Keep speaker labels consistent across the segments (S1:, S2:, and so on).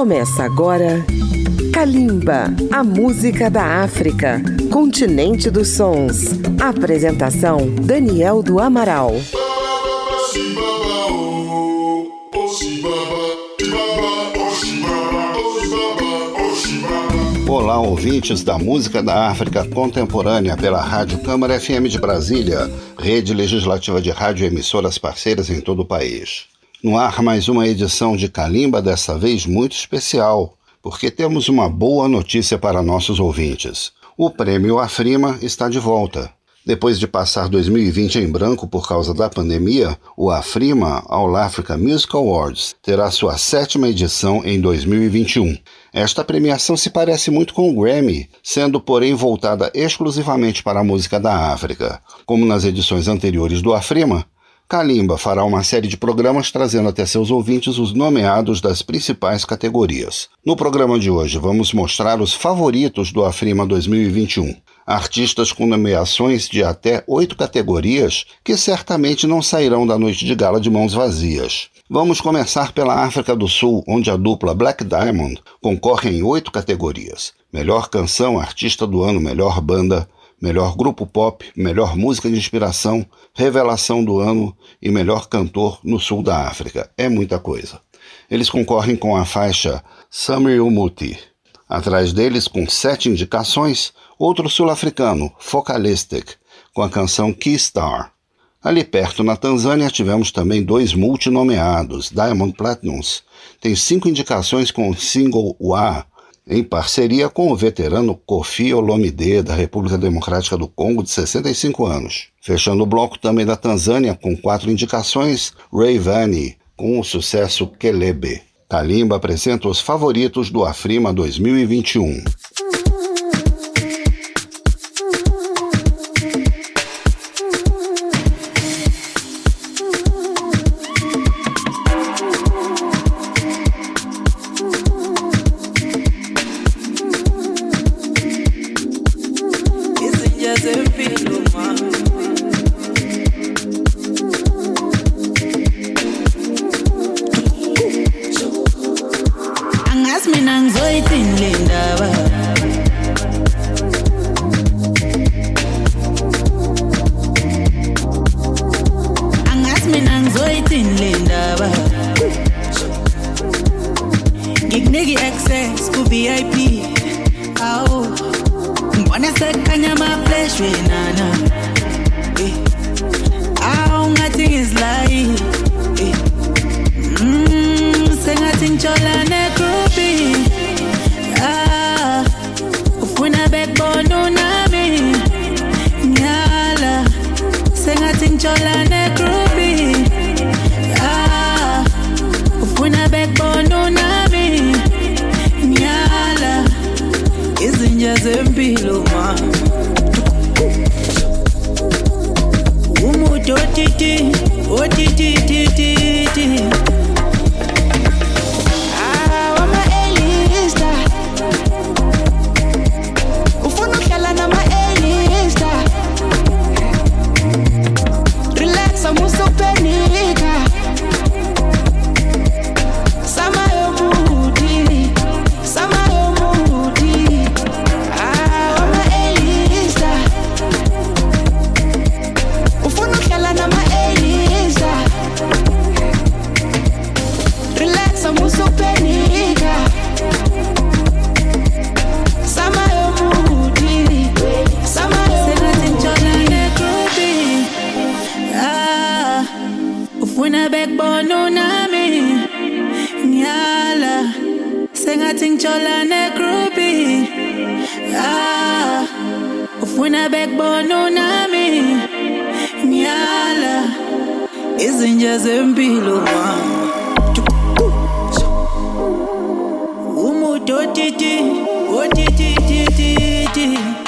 S1: Começa agora Kalimba, a música da África, continente dos sons. Apresentação Daniel do Amaral.
S2: Olá, ouvintes da música da África contemporânea pela Rádio Câmara FM de Brasília, rede legislativa de rádio emissoras parceiras em todo o país. No ar, mais uma edição de Calimba, dessa vez muito especial, porque temos uma boa notícia para nossos ouvintes. O prêmio Afrima está de volta. Depois de passar 2020 em branco por causa da pandemia, o Afrima All Africa Music Awards terá sua sétima edição em 2021. Esta premiação se parece muito com o Grammy, sendo porém voltada exclusivamente para a música da África. Como nas edições anteriores do Afrima, Kalimba fará uma série de programas trazendo até seus ouvintes os nomeados das principais categorias. No programa de hoje, vamos mostrar os favoritos do Afrima 2021. Artistas com nomeações de até oito categorias que certamente não sairão da noite de gala de mãos vazias. Vamos começar pela África do Sul, onde a dupla Black Diamond concorre em oito categorias: Melhor Canção, Artista do Ano, Melhor Banda, melhor grupo pop, melhor música de inspiração, revelação do ano e melhor cantor no sul da África. É muita coisa. Eles concorrem com a faixa Summer Umuti. Atrás deles, com sete indicações, outro sul-africano, Focalistic, com a canção Keystar. Ali perto, na Tanzânia, tivemos também dois multinomeados, Diamond Platinums. Tem cinco indicações com o single Wa, em parceria com o veterano Kofi Olomide, da República Democrática do Congo, de 65 anos. Fechando o bloco também da Tanzânia, com quatro indicações, Ray Vani, com o sucesso Kelebe. Kalimba apresenta os favoritos do Afrima 2021.
S3: Sing chola
S4: ne Nairobi. Ah, ufuna backbone unami. Nyala, senga Chinchola Mina backbone unami. Ngiyala Sengathi ngitshola negroupi.
S3: Ah Ufuna backbone unami. Ngiyala
S5: Izinja zempilo wami. Umuntu otiti otiti titi titi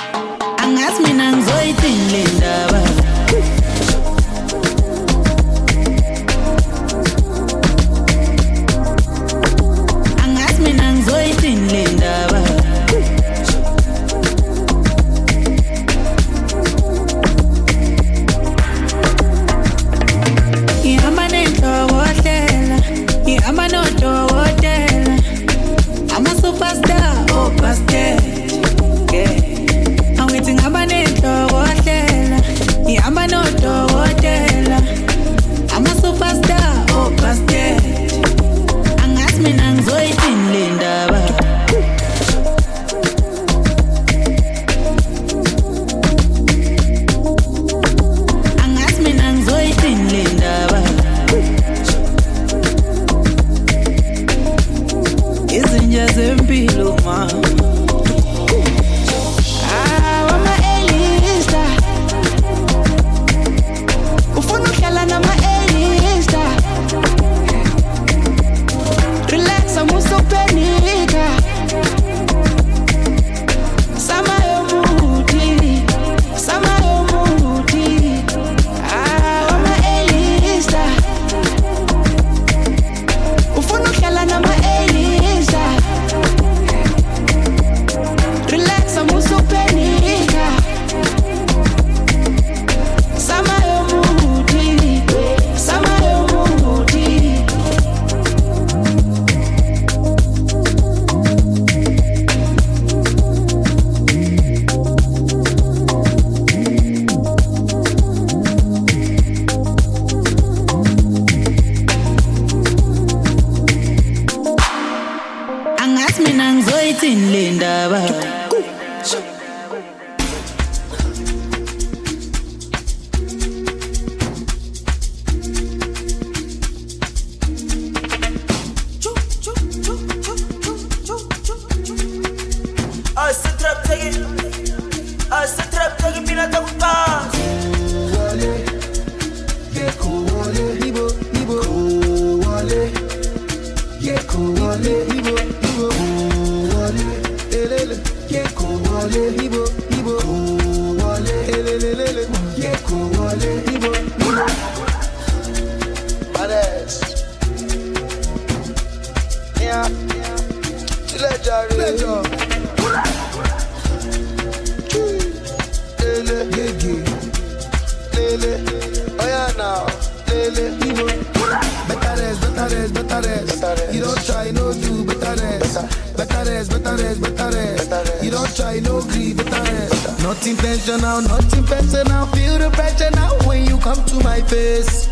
S6: You don't try, no do better rest. Better rest, better rest, better rest. You don't try, no grieve, better rest. Not intentional, not intentional. Feel the pressure now when you come to my face.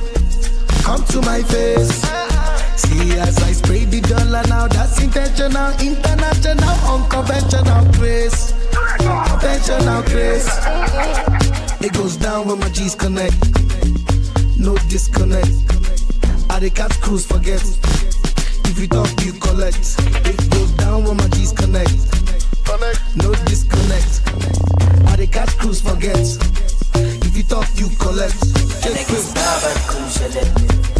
S6: Come to my face. See as I spray the dollar now, that's intentional, international, unconventional grace. Conventional grace. It goes down when my G's connect. No disconnect. I the catch cruise forget. If you talk, you collect. It goes down when my G's connect. No disconnect. I the catch cruise forget. If you talk, you collect. Check this.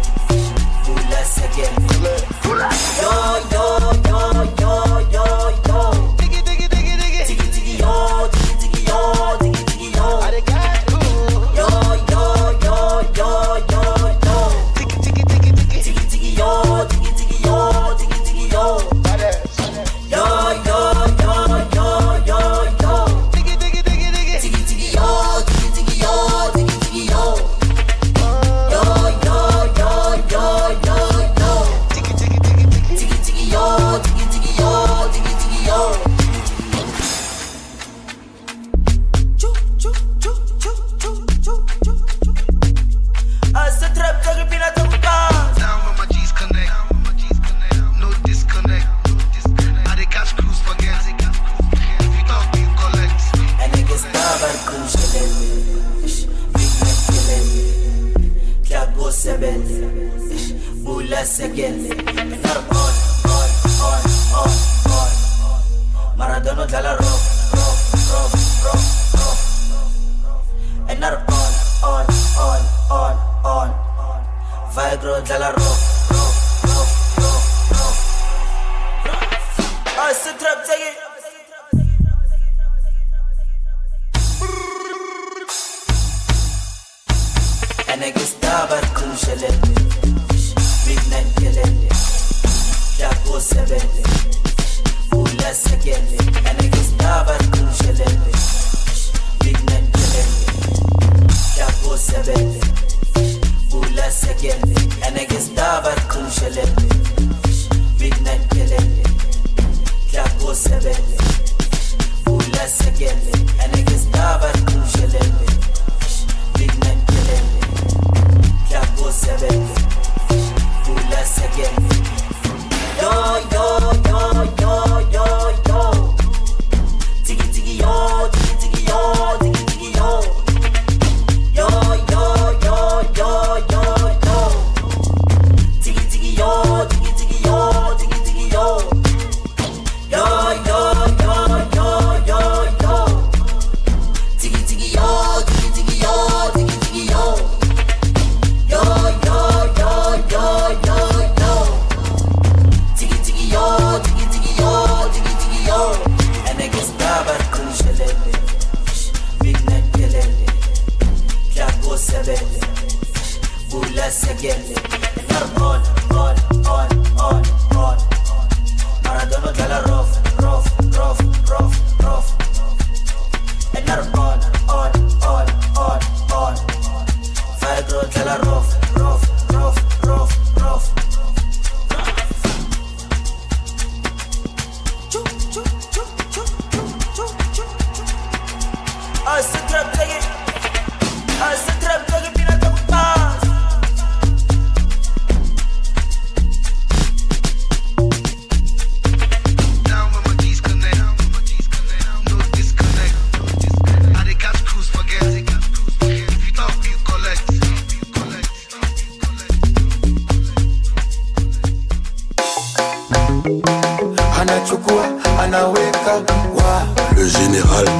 S6: dentro
S7: del arroz.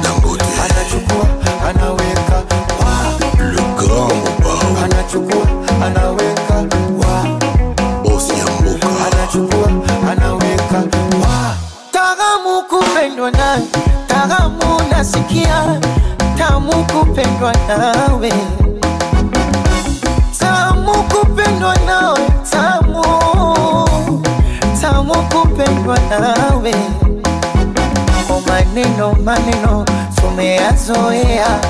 S7: Dangote,
S6: anachukua anaweka wa.
S7: Le grand Mobao,
S6: anachukua anaweka wa.
S7: Boss Yamboka,
S6: anachukua anaweka wa.
S8: Taramu kupendwa nawe, taramu nasikia, tamu kupendwa nawe, tamu kupendwa nawe, tamu. Tamu kupendwa nawe. Maneno maneno tumeyazoea,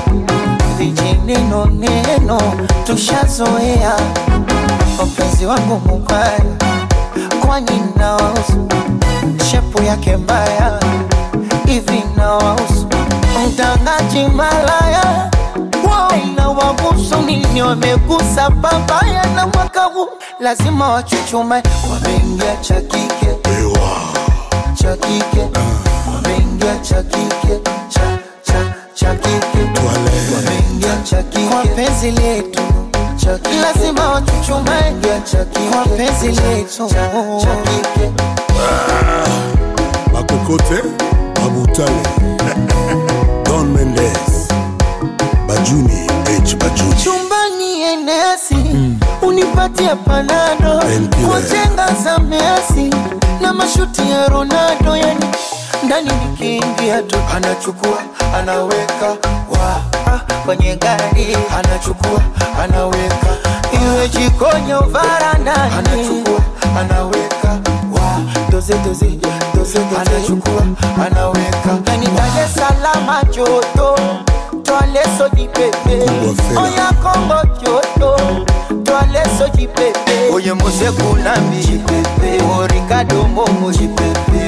S8: vijineno neno tushazoea. Mpenzi wangu mubaya, kwani nawahusu? Shepu yake mbaya hivi nawahusu? Mtangaji malaya waina inawahusu nini wamegusa babaya na mwaka huu. Lazima wachuchume. Wameingia cha kike.
S7: Ewa,
S8: cha kike. Wameingia cha kike cha cha cha kike. Wameingia cha kike kwa penzi letu cha kike lazima wachuchume cha kike kwa penzi letu cha kike.
S7: Bakokote, Babutale, Don Mendes, Bajuni, H. Bajuni,
S8: chumbani enesi unipatie panado. Kwa jenga za Messi na mashuti ya Ronaldo, yani ndani nikiingia tu.
S6: Anachukua anaweka wa.
S8: Ah, kwenye gari.
S6: Anachukua anaweka
S8: iwe jikoni au varandani,
S6: anachukua anaweka wa.
S8: Doze doze doze doze,
S6: anachukua anaweka
S8: yani Dar es Salaam joto. Twale soji pepe. Oya Kongo joto. Twale soji oyo musekulambi o ricardo mbongo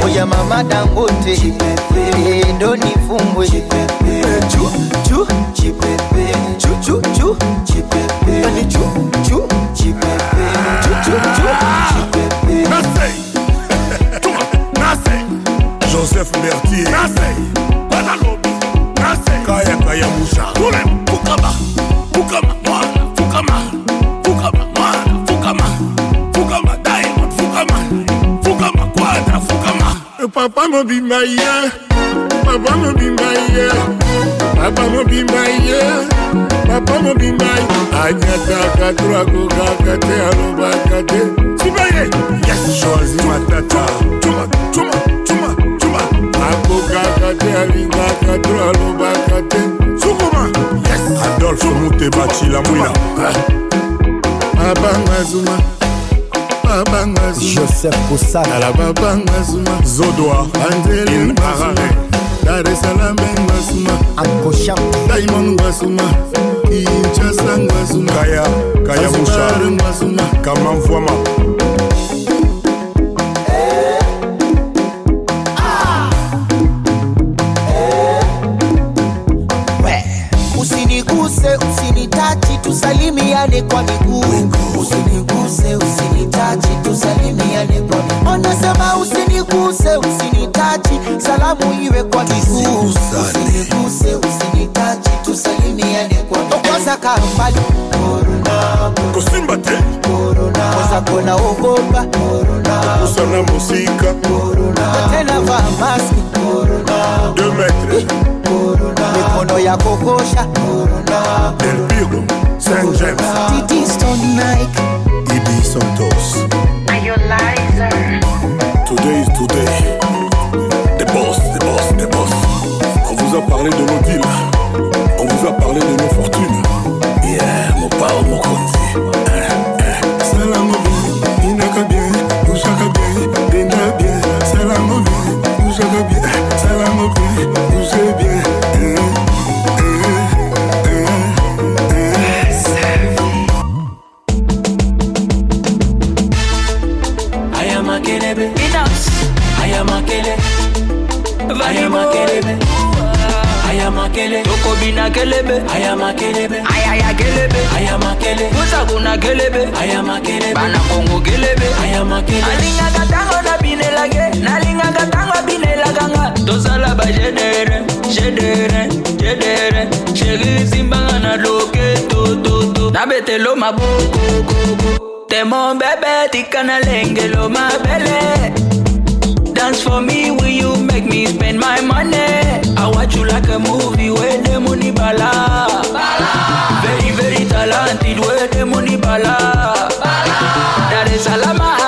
S8: oya mama dangote.
S7: Ndoni fumbwe joseph mertier. Banalobi kayakaya musha kukama. Kukama. Kukama. Papa mobimba ye, papa mobimba ye, papa mobimba ye, papa mobimba ye. Anyataka turakokaka te alobaka te. Sibaye, yes, choisi matata. Chuma, chuma, chuma, chuma. Akokaka te alingaka to alobaka te. Sukuma, yes. Adolphe Mutebachi la mwina. Abanga Zuma. babanga
S9: joseph
S7: kosanala babanga zuma. Zodoa andrelin arare. daresalam ngwasuma
S9: akosha
S7: diamond ngwasuma inchasa ngwasuma kaya kaya mushar ngwasuma kamamfwama
S8: Usiniguse, usinitachi, tusalimiane kwa miguu. Usiniguse, usinitachi tusalimiane kwa miguu onasema usiniguse usinitachi salamu iwe kwa miguu usiniguse usinitachi tusalimiane kwa miguu kwanza kaa mbali corona
S7: kusimba te.
S8: corona, kwanza kona ogopa. Corona,
S7: Kusana musika.
S8: corona, tena vaa maski. Corona
S7: Deux corona,
S8: mikono ya kokosha. Corona,
S7: Del Piro. St. James.
S8: It is Santos.
S7: Are you liar? Today is today. The boss, the boss, the boss. On vous a parlé de nos deals. On vous a parlé de nos fortunes. Yeah, mon
S3: pao, mon conti. Salam, inaka bien, bouchaka bien, denda bien. Salam, bien, bouchaka bien, salam, bien. Maboko koko Temo bebe tikana lengelo mabele Dance for me, will you make me spend my money? I watch you like a movie where the money bala. Very, very talented where the money bala. Dar es Salaam, ayo.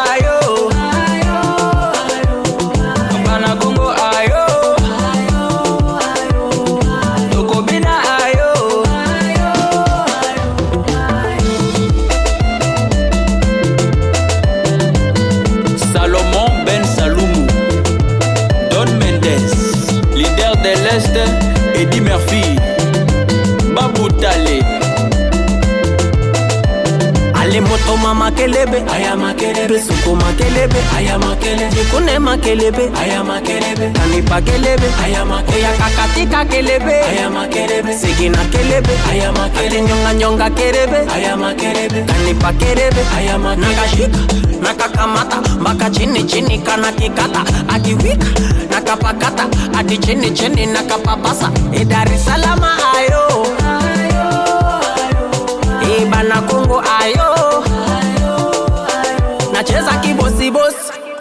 S3: Ale
S10: makelebe, aya makelebe.
S3: Besuko makelebe
S10: I am a.
S3: Jikune makelebe
S10: I am kelebe.
S3: Kanipa kelebe
S10: I am
S3: Oya kakatika kelebe
S10: aya makelebe.
S3: Sigina kelebe
S10: I am a
S3: Ate
S10: kele.
S3: nyonga nyonga kelebe
S10: aya makelebe.
S3: Kanipa kelebe
S10: aya makelebe.
S3: nakashika nakakamata mpaka chini chini kana kikata akiwika nakapakata hadi chini chini nakapapasa Idari salama ayo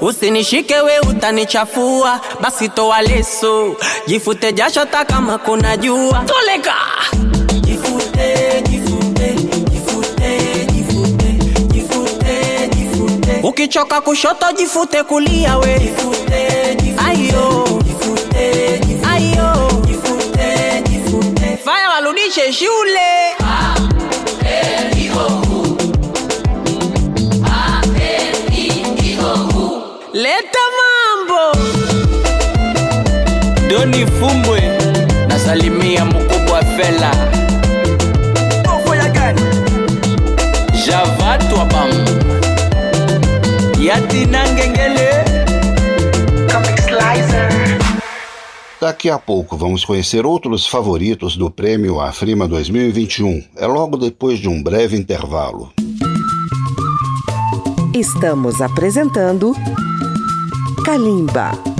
S3: usinishike we utanichafua. Basi toa leso jifute jasho hata kama kuna jua. Toleka!
S10: Jifute, jifute, jifute, jifute, jifute, jifute.
S3: ukichoka kushoto jifute kulia we.
S10: Jifute, jifute,
S3: ayo.
S10: Jifute, jifute,
S3: ayo.
S10: Jifute, jifute.
S3: shule leta mambo. Doni fumbwe nasalimia mkubwa fela. Javatwa bam yatina ngengele.
S2: Daqui a pouco vamos conhecer outros favoritos do Prêmio Afrima 2021. É logo depois de um breve intervalo.
S1: Estamos apresentando Kalimba.